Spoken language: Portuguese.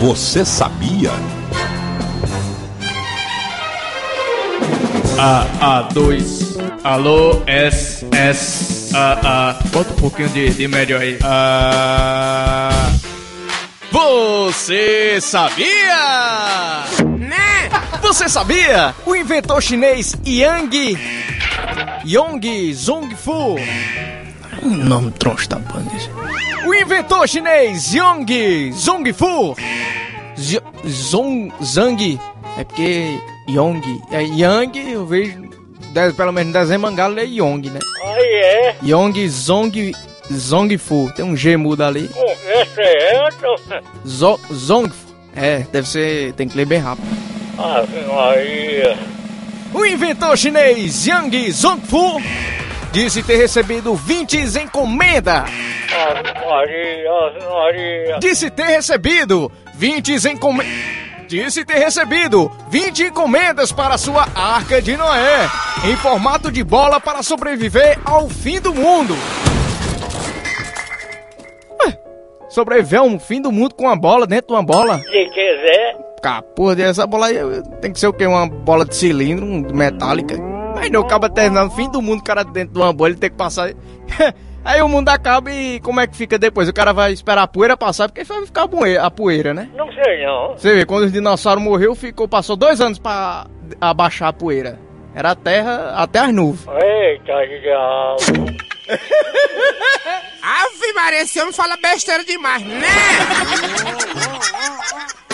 Você sabia? A, A2. Alô, S, S, A, A. Bota um pouquinho de, de médio aí. A. Você sabia? Né? Você sabia? O inventor chinês Yang Yong Zongfu. Um nome troncho da banda. esse. O inventor chinês Yong Zongfu. Z- Zong Zhang. É porque Yong. É Yang, eu vejo. de- Pelo menos no desenho mangá é Yong, né? Aí é, Yong Zong. Zongfu. Tem um G mudo ali. conversa é essa? Zo, Zongfu. É, deve ser. Tem que ler bem rápido. Ave Maria. O inventor chinês Yang Zongfu disse ter recebido 20 encomendas. Disse ter recebido 20 encomendas. Disse ter recebido 20 encomendas para sua arca de Noé, em formato de bola para sobreviver ao fim do mundo. Ué, sobreviver ao fim do mundo com uma bola dentro de uma bola? Se quiser, porra, essa bola aí tem que ser o quê? Uma bola de cilindro, metálica. Mas não acaba terminando o fim do mundo, o cara dentro de uma bola, ele tem que passar. Aí o mundo acaba e como é que fica depois? O cara vai esperar a poeira passar, porque vai ficar a poeira, a poeira, né? não sei não. Você vê, quando os dinossauros morreu, ficou, passou dois anos pra abaixar a poeira. Era a terra até as nuvens. Eita diabo. Ave Maria, esse homem fala besteira demais, né?